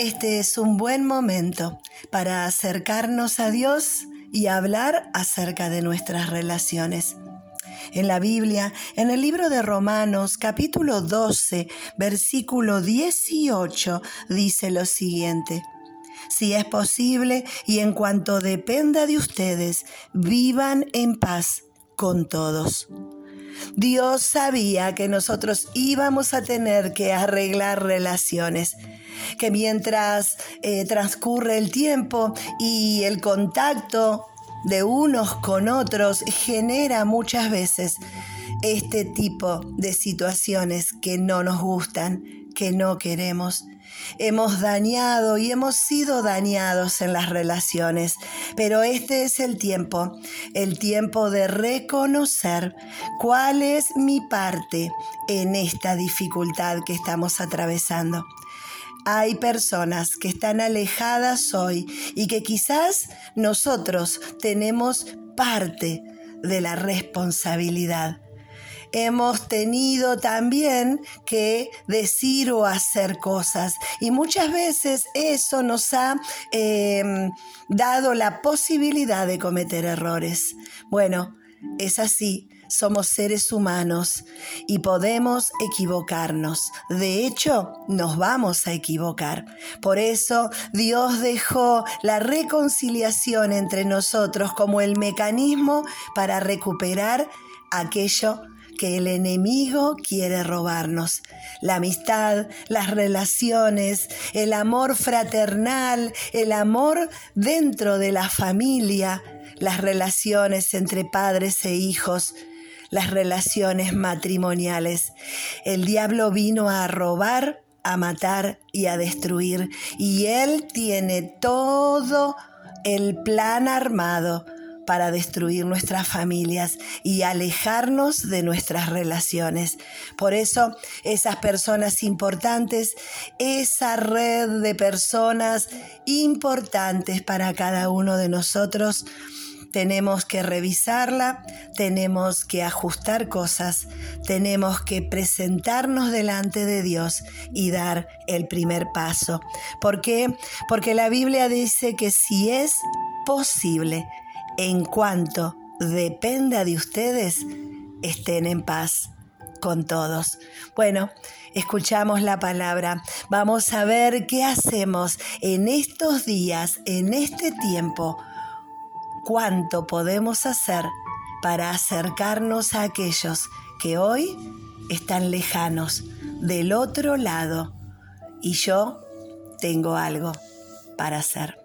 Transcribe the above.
este es un buen momento para acercarnos a Dios y hablar acerca de nuestras relaciones. En la Biblia, en el libro de Romanos capítulo 12, versículo 18, dice lo siguiente. Si es posible y en cuanto dependa de ustedes, vivan en paz con todos. Dios sabía que nosotros íbamos a tener que arreglar relaciones, que mientras eh, transcurre el tiempo y el contacto de unos con otros genera muchas veces este tipo de situaciones que no nos gustan, que no queremos. Hemos dañado y hemos sido dañados en las relaciones, pero este es el tiempo, el tiempo de reconocer cuál es mi parte en esta dificultad que estamos atravesando. Hay personas que están alejadas hoy y que quizás nosotros tenemos parte de la responsabilidad hemos tenido también que decir o hacer cosas. Y muchas veces eso nos ha em, dado la posibilidad de cometer errores. Bueno, es así. Somos seres humanos y podemos equivocarnos. De hecho, nos vamos a equivocar. Por eso Dios dejó la reconciliación entre nosotros como el mecanismo para recuperar aquello que el enemigo quiere robarnos. La amistad, las relaciones, el amor fraternal, el amor dentro de la familia, las relaciones entre padres e hijos, las relaciones matrimoniales. El diablo vino a robar, a matar y a destruir. Y él tiene todo el plan armado para destruir nuestras familias y alejarnos de nuestras relaciones. Por eso, esas personas importantes, esa red de personas importantes para cada uno de nosotros, tenemos que revisarla, tenemos que ajustar cosas, tenemos que presentarnos delante de Dios y dar el primer paso. ¿Por qué? Porque la Biblia dice que si es posible, en cuanto dependa de ustedes, estén en paz con todos. Bueno, escuchamos la palabra. Vamos a ver qué hacemos en estos días, en este tiempo. Cuánto podemos hacer para acercarnos a aquellos que hoy están lejanos, del otro lado. Y yo tengo algo para hacer.